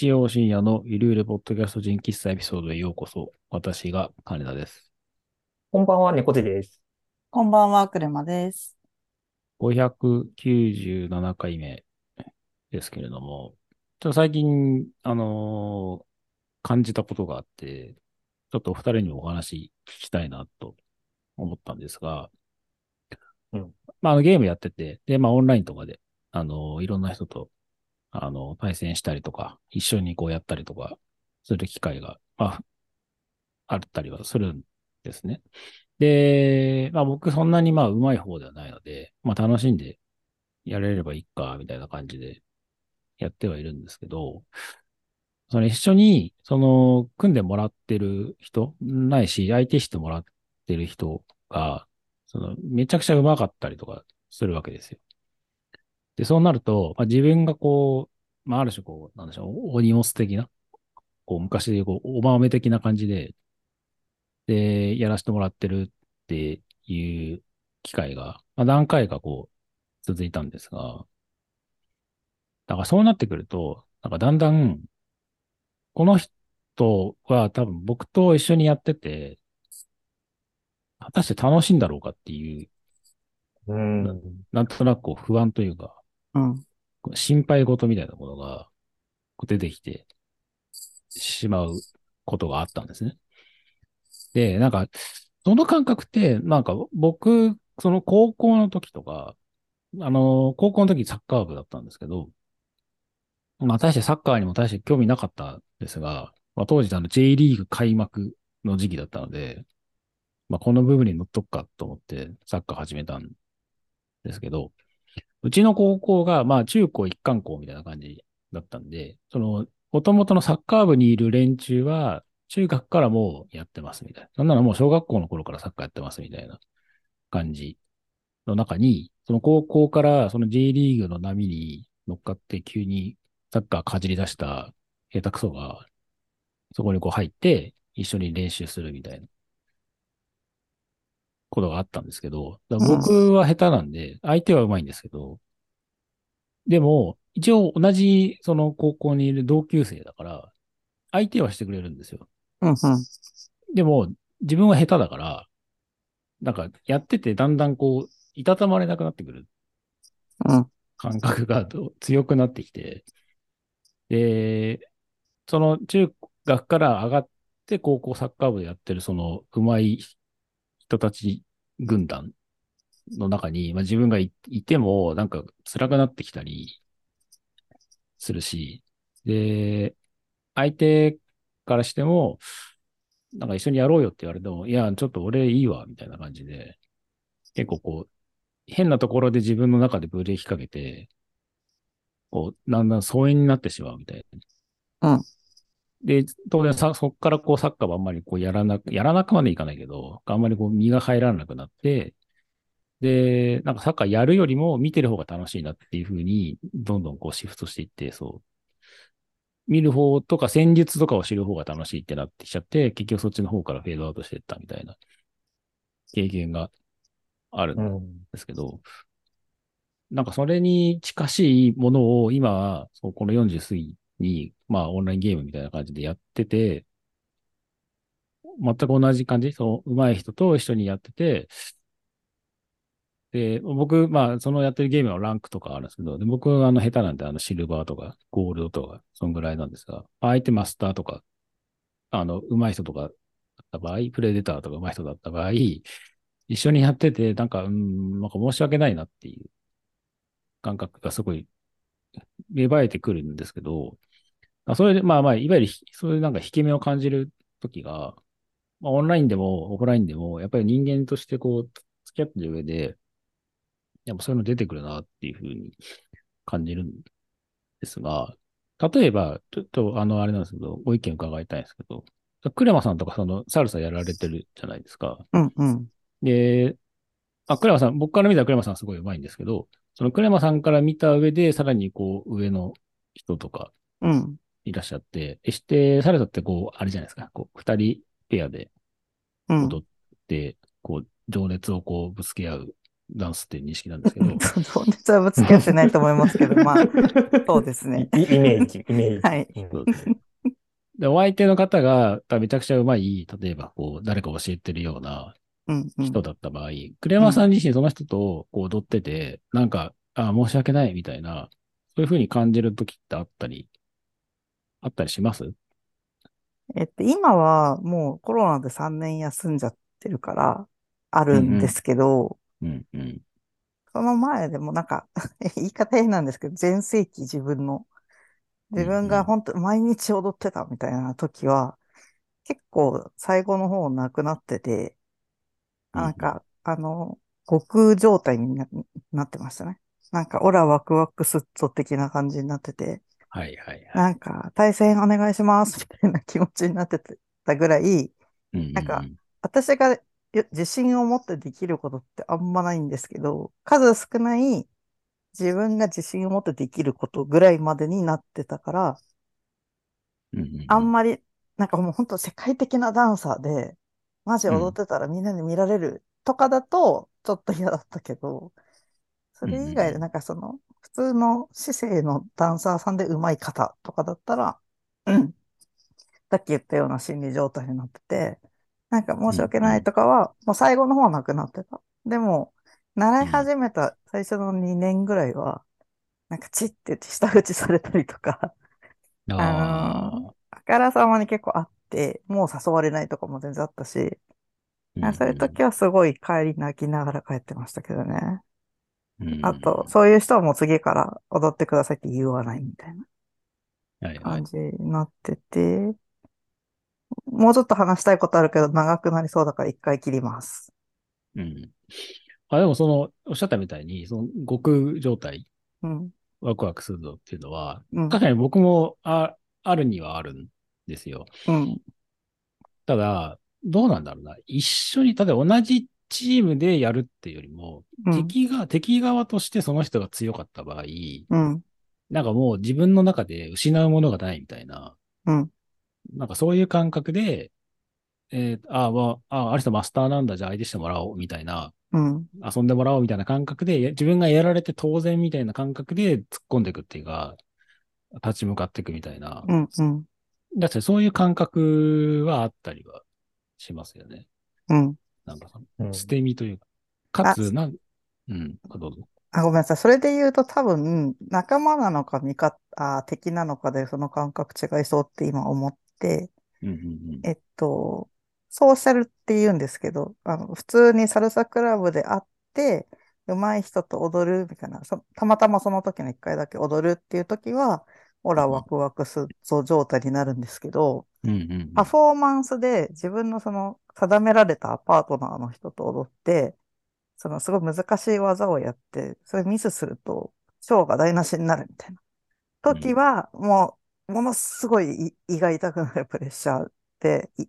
日曜深夜のゆるゆるポッドキャスト人喫茶エピソードへようこそ。私が金田です。こんばんは、猫背です。こんばんは、車です。597回目ですけれども、ちょっと最近、あのー感じたことがあって、ちょっとお二人にもお話聞きたいなと思ったんですが、うんまあ、あのゲームやってて、で、まあ、オンラインとかで、あのーいろんな人と、あの、対戦したりとか、一緒にこうやったりとか、する機会が、まあ、あったりはするんですね。で、まあ僕そんなにまあ上手い方ではないので、まあ楽しんでやれればいいか、みたいな感じでやってはいるんですけど、その一緒に、その、組んでもらってる人、ないし、相手してもらってる人が、その、めちゃくちゃ上手かったりとかするわけですよ。で、そうなると、まあ、自分がこう、まあある種こう、なんでしょう、オニオス的な、こう、昔でこう、おまめ的な感じで、で、やらせてもらってるっていう機会が、まあ、何回かこう、続いたんですが、だからそうなってくると、なんかだんだん、この人は多分僕と一緒にやってて、果たして楽しいんだろうかっていう、うん。なんとなくこう不安というか、うん。心配事みたいなものが出てきてしまうことがあったんですね。で、なんか、その感覚って、なんか僕、その高校の時とか、あの、高校の時サッカー部だったんですけど、まあ、大してサッカーにも大して興味なかったんですが、まあ、当時あの J リーグ開幕の時期だったので、まあ、この部分に乗っとくかと思ってサッカー始めたんですけど、うちの高校が、まあ、中高一貫校みたいな感じだったんで、その、元々のサッカー部にいる連中は、中学からもうやってますみたいな。なんならもう小学校の頃からサッカーやってますみたいな感じの中に、その高校からその J リーグの波に乗っかって急にサッカーかじり出した下手くそが、そこにこう入って一緒に練習するみたいなことがあったんですけど、僕は下手なんで、相手は上手いんですけど、でも、一応同じその高校にいる同級生だから、相手はしてくれるんですよ。うん。うん。でも、自分は下手だから、なんかやっててだんだんこう、いたたまれなくなってくるうん。感覚がど強くなってきて、で、その中学から上がって高校サッカー部でやってるその上手い人たち軍団の中に、まあ、自分がいてもなんか辛くなってきたりするし、で、相手からしても、なんか一緒にやろうよって言われても、いや、ちょっと俺いいわ、みたいな感じで、結構こう、変なところで自分の中でブレーキかけて、こう、だんだん疎遠になってしまうみたいな。うんで、当然さ、そっからこうサッカーはあんまりこうやらなく、やらなくまでいかないけど、あんまりこう身が入らなくなって、で、なんかサッカーやるよりも見てる方が楽しいなっていう風に、どんどんこうシフトしていって、そう。見る方とか戦術とかを知る方が楽しいってなってきちゃって、結局そっちの方からフェードアウトしていったみたいな経験があるんうん。ですけど、なんかそれに近しいものを今は、そうこの40過ぎに、まあオンラインゲームみたいな感じでやってて、全く同じ感じ、その上手い人と一緒にやってて、で、僕、まあ、そのやってるゲームのランクとかあるんですけど、で僕はあの下手なんで、あのシルバーとかゴールドとか、そんぐらいなんですが、相手マスターとか、あの、上手い人とかだった場合、プレデターとか上手い人だった場合、一緒にやってて、なんか、うん、なんか申し訳ないなっていう感覚がすごい芽生えてくるんですけど、あそれで、まあまあ、いわゆるひ、そういうなんか引け目を感じるときが、まあ、オンラインでもオフラインでも、やっぱり人間としてこう、付き合ってる上で、やっぱそういうの出てくるなっていうふうに感じるんですが、例えば、ちょっとあの、あれなんですけど、ご意見伺いたいんですけど、クレマさんとかその、サルサやられてるじゃないですか。うん。うん。で、あ、クレマさん、僕から見たらクレマさんすごい上手いんですけど、そのクレマさんから見た上で、さらにこう、上の人とかうん。いらっしゃって、でして、サルサってこう、あれじゃないですか、こう、二人ペアでうん。踊って、こう、情熱をこう、ぶつけ合うダンスっていう認識なんですけど、情熱はぶつけ合ってないと思いますけど、まあ、そうですね。いイメージ、イメージ。はい。でお相手の方がめちゃくちゃうまい、例えばこう、誰か教えてるようなうんうん。人だった場合、栗山さん自身その人とこう踊ってて、なんか、あ申し訳ないみたいな、そういうふうに感じるときってあったり、あったりします？えっと、今はもうコロナで3年休んじゃってるから、あるんですけど、うん、うん。その前でもなんか、言い方変なんですけど、全盛期自分の、自分が本当毎日踊ってたみたいな時は、結構最後の方なくなってて、あなんか、あの、悟空状態にななってましたね。なんか、オラワクワクスッゾ的な感じになってて、はいはいはい。なんか、対戦お願いしますみたいな気持ちになってたぐらい、うんうんうん。なんか私がよ自信を持ってできることってあんまないんですけど、数少ない自分が自信を持ってできることぐらいまでになってたから、うんうんうん。あんまり、なんかもう本当世界的なダンサーで、マジ踊ってたらみんなに見られるとかだと、ちょっと嫌だったけど、それ以外でなんかその、普通の姿勢のダンサーさんで上手い方とかだったら、うん。さっき言ったような心理状態になってて、なんか申し訳ないとかは、もう最後の方はなくなってた。でも、習い始めた最初の2年ぐらいは、なんかチッって下打ちされたりとか、あああからさまに結構あって、もう誘われないとかも全然あったし、ああそういう時はすごい帰り泣きながら帰ってましたけどね。うんあと、そういう人はもう次から踊ってくださいって言わないみたいなはいはい感じになってて、もうちょっと話したいことあるけど長くなりそうだから一回切ります。うん。あ、でもその、おっしゃったみたいに、その、悟空状態、うん。ワクワクするぞっていうのは、うん。確かに僕もああるにはあるんですよ。うん。ただ、どうなんだろうな。一緒に、例えば同じチームでやるっていうよりも、うん。敵が、敵側としてその人が強かった場合、うん。なんかもう自分の中で失うものがないみたいな、うん。なんかそういう感覚で、えーああ、まあ、ああ、あの人マスターなんだ、じゃあ相手してもらおう、みたいな、うん。遊んでもらおうみたいな感覚で、や自分がやられて当然みたいな感覚で突っ込んでいくっていうか、立ち向かっていくみたいな。うん。うん。だってそういう感覚はあったりはしますよね。うん。なんか捨て身というか。かつ、なん、うん、どうぞ。あ、ごめんなさい。それで言うと多分、仲間なのか味方、あ、敵なのかでその感覚違いそうって今思って、うんうんうんえっと、ソーシャルって言うんですけど、あの、普通にサルサクラブで会って、上手い人と踊るみたいな、そたまたまその時の一回だけ踊るっていう時は、オラワクワクすぞ状態になるんですけど、うんうんうんパフォーマンスで自分のその定められたパートナーの人と踊って、そのすごい難しい技をやって、それミスすると、ショーが台無しになるみたいな。時は、もう、ものすごい胃胃が痛くなるプレッシャーで、い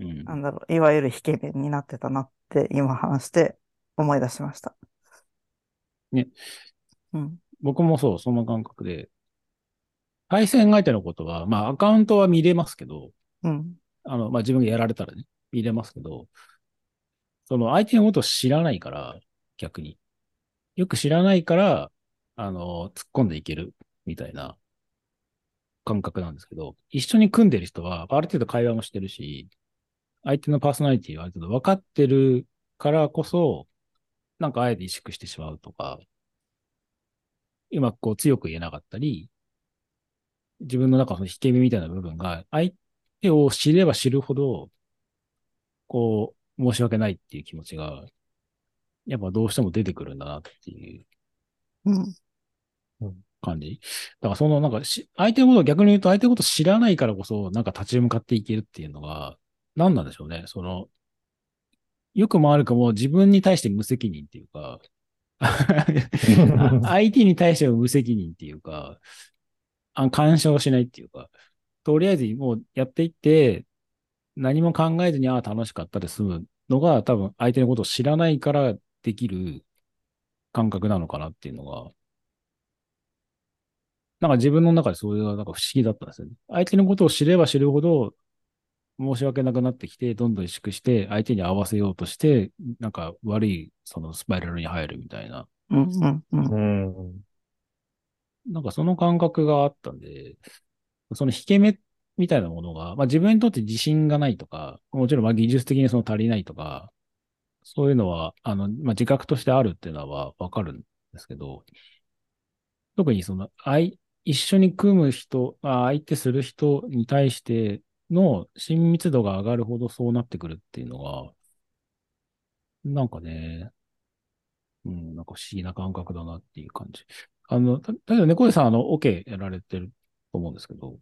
うんなんだろう、いわゆる引け目になってたなって今話して思い出しました。ね。うん。僕もそう、そんな感覚で、対戦相手のことは、まあアカウントは見れますけど、うん。あの、まあ自分がやられたらね、見れますけど、その相手のことを知らないから、逆に。よく知らないから、あの、突っ込んでいける、みたいな感覚なんですけど、一緒に組んでる人は、ある程度会話もしてるし、相手のパーソナリティはある程度分かってるからこそ、なんかあえて萎縮してしまうとか、うまくこう強く言えなかったり、自分の中の引け目みたいな部分が、相手を知れば知るほど、こう、申し訳ないっていう気持ちが、やっぱどうしても出てくるんだなっていううん。感じ。だからそのなんかし、相手のことを逆に言うと相手のことを知らないからこそ、なんか立ち向かっていけるっていうのが、何なんでしょうね。その、よくも悪くも自分に対して無責任っていうか、あ 相手に対しても無責任っていうか、あ干渉しないっていうか、とりあえずもうやっていって、何も考えずに、ああ、楽しかったで済むのが、多分相手のことを知らないからできる感覚なのかなっていうのが、なんか自分の中でそれがなんか不思議だったんですよね。相手のことを知れば知るほど、申し訳なくなってきて、どんどん萎縮して、相手に合わせようとして、なんか悪い、そのスパイラルに入るみたいな、うんうんうん。なんかその感覚があったんで、その引け目みたいなものが、まあ自分にとって自信がないとか、もちろんまあ技術的にその足りないとか、そういうのは、あの、まあ自覚としてあるっていうのはわかるんですけど、特にその、相、一緒に組む人、あ相手する人に対しての親密度が上がるほどそうなってくるっていうのが、なんかね、うん、なんか不思議な感覚だなっていう感じ。あの、た例えば猫背さん、あの、オ、ケやられてると思うんですけど、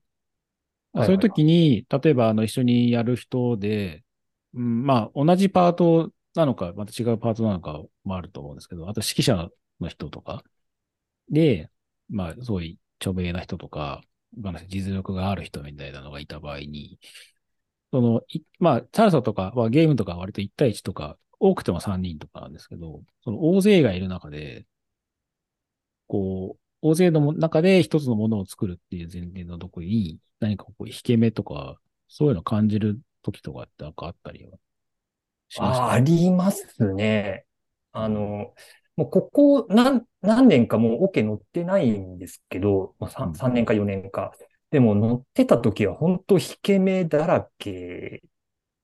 はいそういう時に、例えば、あの、一緒にやる人で、うん、まあ、同じパートなのか、また違うパートなのかもあると思うんですけど、あと指揮者の人とか、で、まあ、すごい著名な人とか、実力がある人みたいなのがいた場合に、その、いまあ、サルサとか、まあ、ゲームとかは割と1対1とか、多くても3人とかなんですけど、その大勢がいる中で、こう、大勢のも中で一つのものを作るっていう前提のところに、何かこう、引け目とか、そういうのを感じる時とかってなんかあったりはしました？あ、ありますね。あの、もうここ何、何年かもうオケ乗ってないんですけど、まあ、うん 3, 3年か4年か。でも乗ってた時は本当引け目だらけ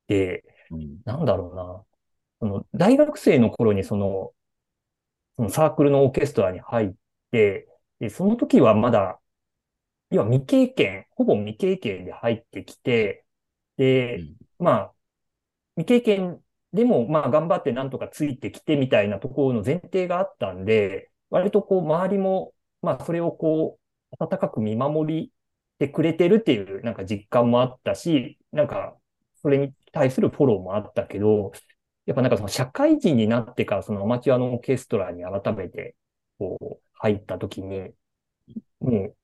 で、うん。なんだろうな。その大学生の頃にその、そのサークルのオーケストラに入って、で、その時はまだ、要は未経験、ほぼ未経験で入ってきて、で、うん。まあ、未経験でも、まあ、頑張ってなんとかついてきてみたいなところの前提があったんで、割とこう、周りも、まあ、それをこう、温かく見守りてくれてるっていう、なんか実感もあったし、なんか、それに対するフォローもあったけど、やっぱなんかその社会人になってから、そのアマチュアのオーケストラに改めて、こう、入った時に、も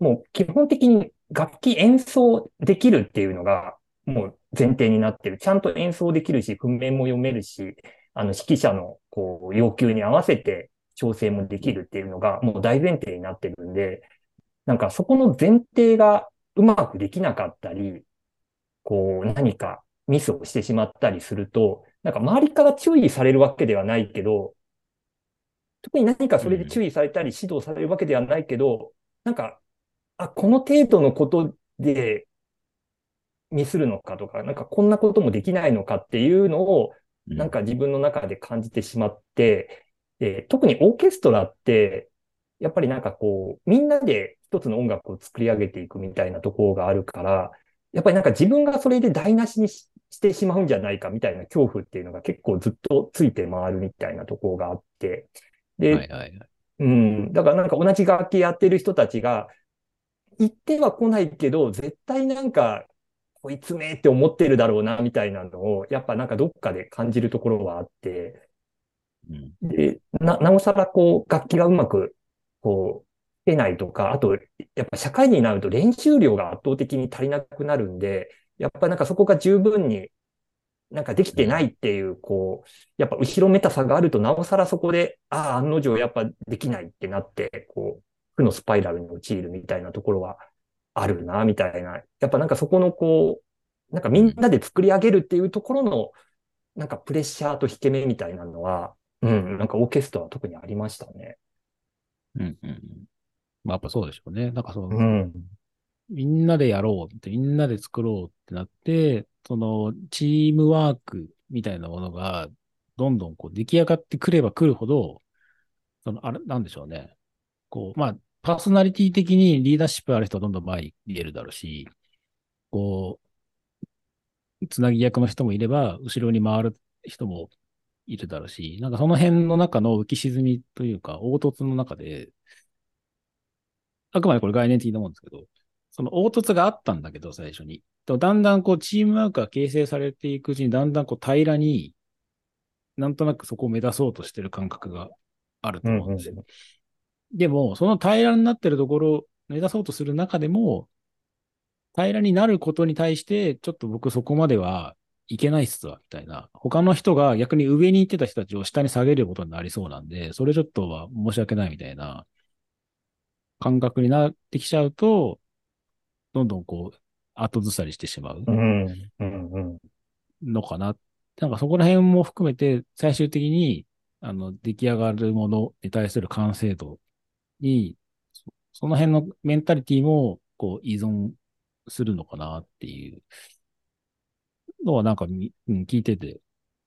う、もう基本的に楽器演奏できるっていうのが、もう前提になってる。ちゃんと演奏できるし、譜面も読めるし、あの、指揮者の、こう、要求に合わせて調整もできるっていうのが、もう大前提になってるんで、なんかそこの前提がうまくできなかったり、こう、何かミスをしてしまったりすると、なんか周りから注意されるわけではないけど、特に何かそれで注意されたり指導されるわけではないけど、なんか、あ、この程度のことでミスるのかとか、なんかこんなこともできないのかっていうのを、うん。なんか自分の中で感じてしまって、で特にオーケストラって、やっぱりなんかこう、みんなで一つの音楽を作り上げていくみたいなところがあるから、やっぱりなんか自分がそれで台無しにししてしまうんじゃないかみたいな恐怖っていうのが結構ずっとついて回るみたいなところがあって、で、はいはいはい。うん。だからなんか同じ楽器やってる人たちが、言っては来ないけど、絶対なんか、こいつめって思ってるだろうな、みたいなのを、やっぱなんかどっかで感じるところはあって、うん。で、な、なおさらこう、楽器がうまく、こう、出ないとか、あと、やっぱ社会人になると練習量が圧倒的に足りなくなるんで、やっぱなんかそこが十分になんかできてないっていう、こう、やっぱ後ろめたさがあると、なおさらそこで、ああ、案の定やっぱできないってなって、こう、負のスパイラルに陥るみたいなところはあるな、みたいな。やっぱなんかそこのこう、なんかみんなで作り上げるっていうところの、なんかプレッシャーと引け目みたいなのは、うん、なんかオーケストラは特にありましたね。うん。うん。まあやっぱそうでしょうね。なんかその、うん。みんなでやろうって、みんなで作ろうってなって、その、チームワークみたいなものが、どんどんこう出来上がってくればくるほど、その、あれ、なんでしょうね。こう、まあ、パーソナリティ的にリーダーシップある人はどんどん前に出るだろうし、こう、つなぎ役の人もいれば、後ろに回る人もいるだろうし、なんかその辺の中の浮き沈みというか、凹凸の中で、あくまでこれ概念的なもんですけど、その凹凸があったんだけど、最初に。でもだんだんこう、チームワークが形成されていくうちに、だんだんこう、平らに、なんとなくそこを目指そうとしてる感覚があると思うんですよ。でも、その平らになってるところを目指そうとする中でも、平らになることに対して、ちょっと僕そこまではいけないっすわ、みたいな。他の人が逆に上に行ってた人たちを下に下げることになりそうなんで、それちょっとは申し訳ないみたいな感覚になってきちゃうと、どんどんこう、後ずさりしてしまううん。うん。うん。のかな。なんかそこら辺も含めて、最終的に、あの、出来上がるものに対する完成度に、そその辺のメンタリティも、こう、依存するのかなっていうのは、なんかみ、うん、聞いてて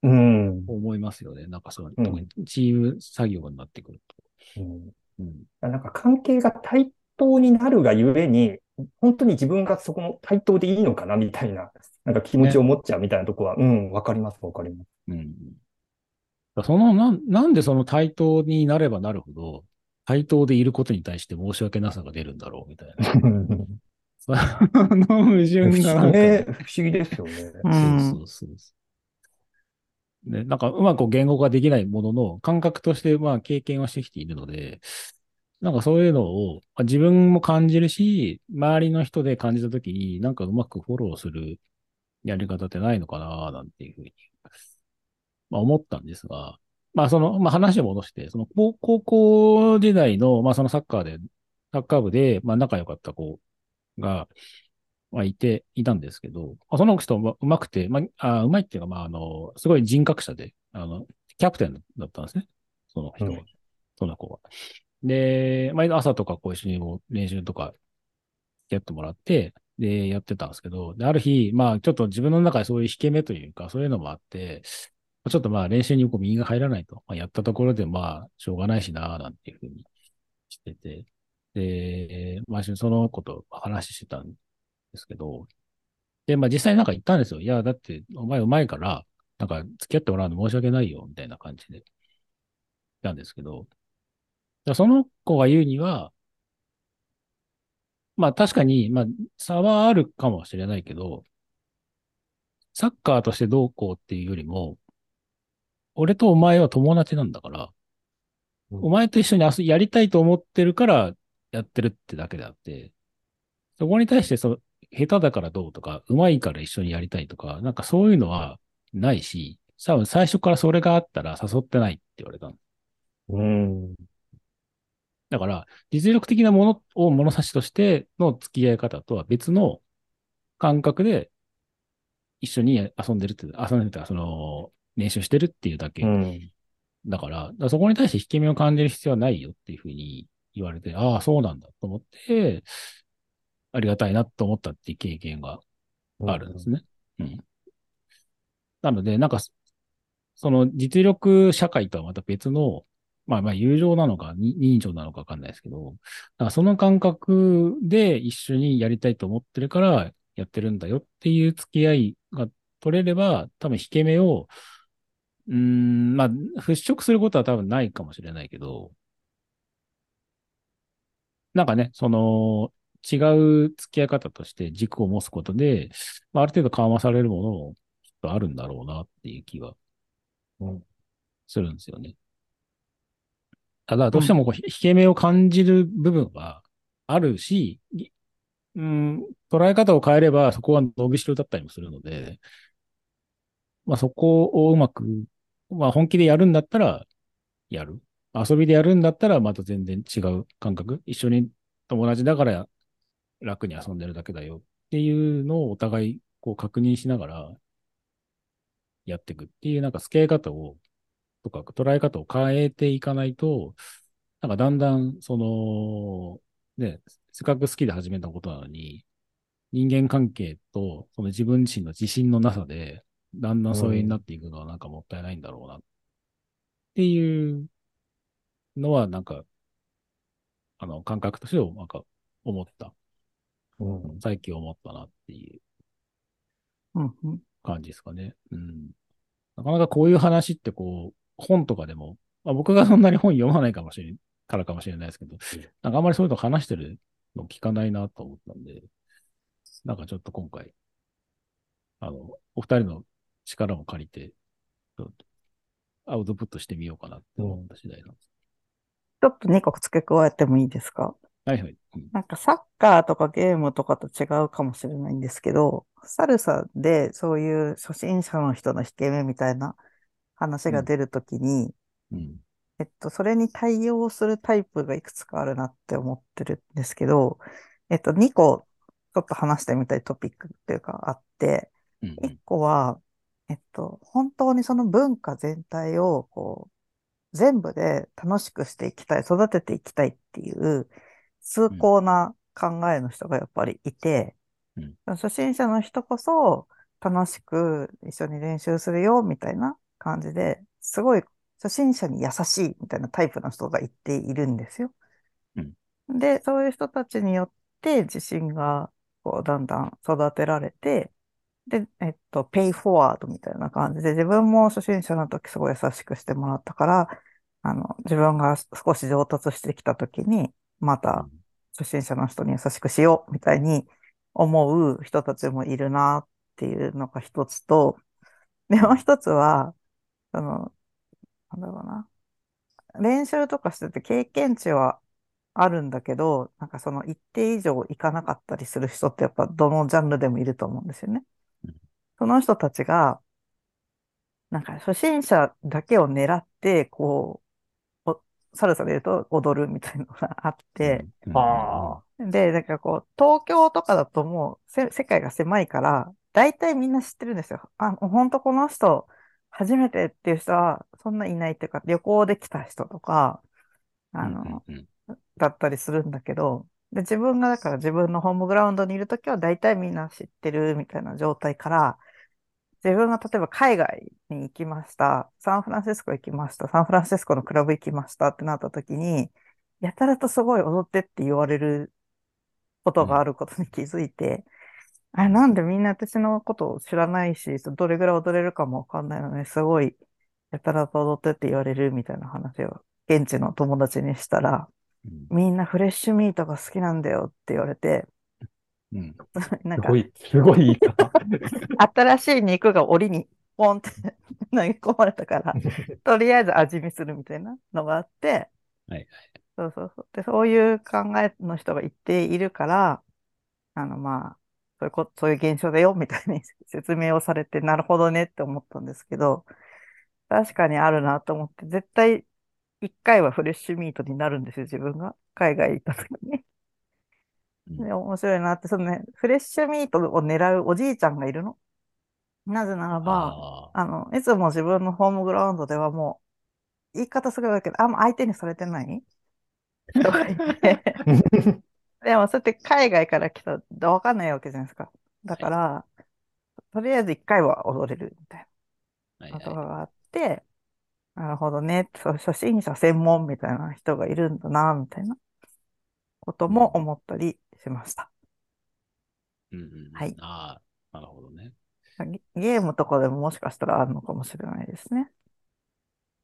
うん。思いますよね。なんかその、うん特にチーム作業になってくると。うんうん。なんか関係が対等になるがゆえに、本当に自分がそこの対等でいいのかなみたいな、なんか気持ちを持っちゃうみたいなとこは、うん、わかります、わかります。うん。だその、なん、なんでその対等になればなるほど、対等でいることに対して申し訳なさが出るんだろう、みたいな。その矛盾不がね、不思議ですよね。うんそうそうそう。ね、なんかうまく言語化できないものの、感覚としてまあ経験をしてきているので、なんかそういうのをまあ自分も感じるし、周りの人で感じたときに、なんかうまくフォローするやり方ってないのかな、なんていうふうに、まあ思ったんですが、まあその、まあ話を戻して、その高高校時代の、まあそのサッカーで、サッカー部で、まあ仲良かった子が、まあいて、いたんですけど、まあその人もうまくて、まあ、あうまいっていうか、まああの、すごい人格者で、あの、キャプテンだったんですね。その人は、うんその子は。で、毎度朝とかこう一緒にこう練習とかやってもらって、で、やってたんですけど、で、ある日、まあちょっと自分の中でそういう引け目というか、そういうのもあって、ちょっとまあ練習にこう右が入らないと、まあ、やったところでまあしょうがないしな、なんていうふうにしてて、で、まあその子と話してたんですけど、で、まあ実際なんか言ったんですよ。いや、だってお前うまいから、なんか付き合ってもらうの申し訳ないよ、みたいな感じで。言ったんですけど、いやその子が言うには、まあ確かに、まあ差はあるかもしれないけど、サッカーとしてどうこうっていうよりも、俺とお前は友達なんだから、うんお前と一緒に遊びやりたいと思ってるからやってるってだけであって、そこに対してその、下手だからどうとか、上手いから一緒にやりたいとか、なんかそういうのはないし、多分最初からそれがあったら誘ってないって言われたの。うん。だから、実力的なものを物差しとしての付き合い方とは別の感覚で一緒に遊んでるって、遊んでるってか、その、練習してるっていうだけ。うん。だから、だからそこに対して引け目を感じる必要はないよっていうふうに言われて、ああ、そうなんだと思って、ありがたいなと思ったっていう経験があるんですね。うん。なので、なんか、その実力社会とはまた別の、まあまあ友情なのか、に人情なのかわかんないですけど、だからその感覚で一緒にやりたいと思ってるからやってるんだよっていう付き合いが取れれば、多分引け目を、うーん、まあ、払拭することは多分ないかもしれないけど、なんかね、その、違う付き合い方として軸を持つことで、まあ、ある程度緩和されるものもきっとあるんだろうなっていう気はうんするんですよね。ただ、どうしてもこう、引け目を感じる部分はあるし、いうん、捉え方を変えればそこは伸びしろだったりもするので、まあそこをうまく、まあ本気でやるんだったらやる。遊びでやるんだったらまた全然違う感覚。一緒に友達だから楽に遊んでるだけだよっていうのをお互いこう確認しながらやっていくっていうなんか付き合い方を、とか捉え方を変えていかないと、なんかだんだんその、ね、せっかく好きで始めたことなのに、人間関係とその自分自身の自信のなさで、だんだん疎遠になっていくのはなんかもったいないんだろうなっていうのはなんか、あの感覚としてなんか思った。うん。最近思ったなっていう感じですかね。うん。なかなかこういう話ってこう、本とかでも、まあ、僕がそんなに本読まないかもしれん、からかもしれないですけど、なんかあんまりそういうの話してるの聞かないなと思ったんで、なんかちょっと今回、あの、お二人の力も借りて、ちょっとアウトプットしてみようかなって思った次第なんです。ちょっと2個付け加えてもいいですか？はいはい。うんなんかサッカーとかゲームとかと違うかもしれないんですけど、サルサでそういう初心者の人の引け目みたいな話が出るときに、うん。えっと、それに対応するタイプがいくつかあるなって思ってるんですけど、えっと、2個ちょっと話してみたいトピックっていうかあって、うんうん。一個は、えっと、本当にその文化全体を、こう、全部で楽しくしていきたい、育てていきたいっていう、崇高な考えの人がやっぱりいて、うん。初心者の人こそ楽しく一緒に練習するよ、みたいな感じで、すごい初心者に優しいみたいなタイプの人がいているんですよ。で、そういう人たちによって自信がこうだんだん育てられて、で、えっと、ペイフォワードみたいな感じで、自分も初心者の時すごい優しくしてもらったから、あの、自分が少し上達してきた時に、また初心者の人に優しくしようみたいに思う人たちもいるなっていうのが一つと、で、もう一つは、その、なんだろうな。練習とかしてて経験値はあるんだけど、なんかその一定以上いかなかったりする人ってやっぱどのジャンルでもいると思うんですよねうん。その人たちが、なんか初心者だけを狙って、こう、おサルサで言うと踊るみたいなのがあって。で、なんかこう、東京とかだともうせ世界が狭いから、大体みんな知ってるんですよ。あ、本当この人、初めてっていう人はそんないないっていうか、旅行で来た人とか、あの、だったりするんだけど、で、自分がだから自分のホームグラウンドにいるときは大体みんな知ってるみたいな状態から、自分が例えば海外に行きました、サンフランシスコ行きました、サンフランシスコのクラブ行きましたってなったときに、やたらとすごい踊ってって言われることがあることに気づいて、あ、なんでみんな私のことを知らないし、どれぐらい踊れるかもわかんないのに、すごい、やたらと踊ってって言われるみたいな話を現地の友達にしたら、うんみんなフレッシュミートが好きなんだよって言われて、うん なんかすごい、すごいいいか。新しい肉が檻にポンって 投げ込まれたから、とりあえず味見するみたいなのがあって、はいそうそうそう。で、そういう考えの人が一定いるから、あの、まあ、そういうこ、そういう現象だよみたいに 説明をされて、なるほどねって思ったんですけど、確かにあるなと思って、絶対一回はフレッシュミートになるんですよ、自分が。海外行った時に。うんで、面白いなって、そのね、フレッシュミートを狙うおじいちゃんがいるの。なぜならば、ああの、いつも自分のホームグラウンドではもう、言い方すごいけど、あんま相手にされてない人がいて、でもそうやって海外から来たらわかんないわけじゃないですか。だから、とりあえず一回は踊れるみたいなことはがあって、なるほどね、そう初心者専門みたいな人がいるんだな、みたいなことも思ったりしました。い。うんうんうんはいああ、なるほどね。ゲゲームとかでももしかしたらあるのかもしれないですね。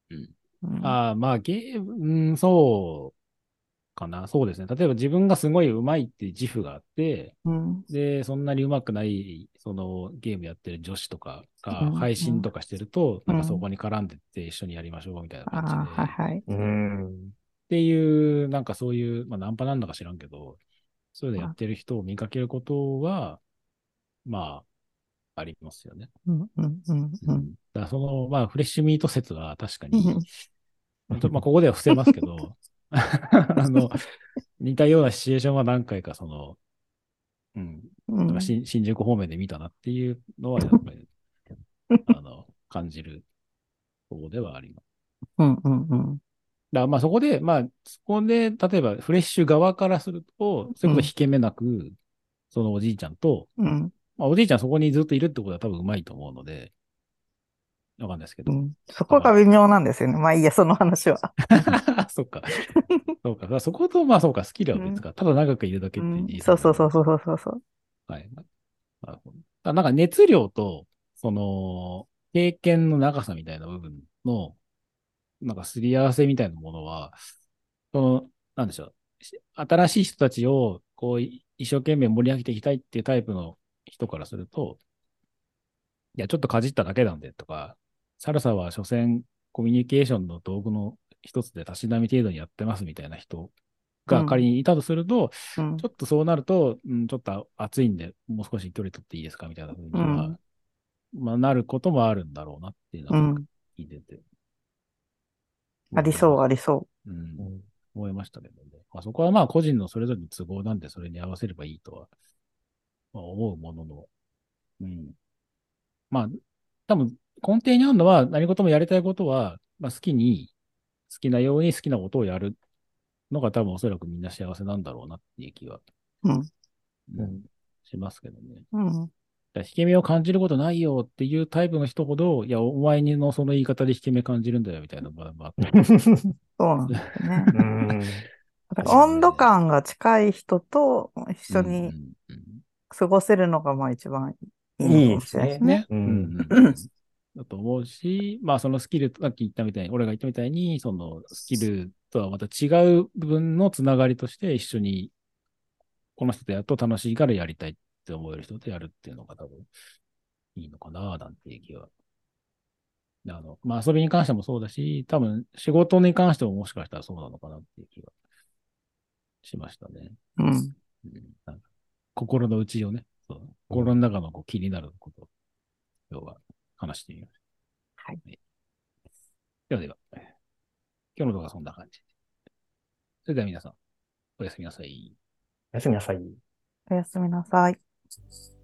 うんうんああ、まあ、ゲーム、うん、そうかな。そうですね。例えば自分がすごい上手いっていう自負があって、うんで、そんなに上手くない、そのゲームやってる女子とかがうん配信とかしてると、うんなんかそこに絡んでって一緒にやりましょうみたいな感じで。はいはい。うん。っていう、なんかそういう、まあナンパなんだか知らんけど、そういうのやってる人を見かけることは、まあ、ありますよね。うんうんうんうんだその、まあ、フレッシュミート説は確かうにまあ、ここでは伏せますけど、あの、似たようなシチュエーションは何回か、その、うん、うん。なんか新新宿方面で見たなっていうのは、やっぱり、あの、感じるところではあります。うんうんうん。だまあそこで、まあ、そこで、例えばフレッシュ側からすると、そういうこと引け目なく、そのおじいちゃんと、うん。まあ、おじいちゃんそこにずっといるってことは多分うまいと思うので、わかんないですけど。うんそこが微妙なんですよね。まあいいや、その話は。そっか。そうか。そこと、まあそうか、スキルは別か。ただ長くいるだけっていう事実そうそうそうそうそうそうそう。はい。ななるほど。なんか熱量と、その、経験の長さみたいな部分の、なんかすり合わせみたいなものは、その、なんでしょう。し新しい人たちを、こう、い一生懸命盛り上げていきたいっていうタイプの人からすると、いや、ちょっとかじっただけなんでとか、サルサは所詮コミュニケーションの道具の一つでたしなみ程度にやってますみたいな人が仮にいたとすると、うんちょっとそうなると、うん、ちょっと暑いんで、もう少し距離取っていいですかみたいな風には、まあ、なることもあるんだろうなっていうのはうん。聞いてて。ありそう、ありそうん。思いましたけどね。まあ、そこはまあ個人のそれぞれの都合なんで、それに合わせればいいとはまあ思うものの。うん。まあ、多分根底にあるのは何事もやりたいことは、まあ、好きに、好きなように好きなことをやるのが多分おそらくみんな幸せなんだろうなっていう気は、うん。うんうんしますけどね。うん。引け目を感じることないよっていうタイプの人ほど、いや、お前のその言い方で引け目感じるんだよみたいな場合もあって。そうなんですよね。温度感が近い人と一緒うんに過ごせるのがまあ一番いいですね。ね。ううん。ん。うん。うん。だと思うし、まあそのスキル、さっき言ったみたいに、俺が言ったみたいに、そのスキルとはまた違う部分のつながりとして一緒に、この人とやると楽しいからやりたいって思える人とやるっていうのが多分いいのかな、なん。ていう気は。あの、まあ遊びに関してもそうだし、多分仕事に関してももしかしたらそうなのかなっていう気がしましたね。うん。うん。なん。か心の内をね、そう心の中のこう気になることを今日は話してみました。はい。ではでは、今日の動画はそんな感じ。それでは皆さん、おやすみなさい。おやすみなさい。おやすみなさい。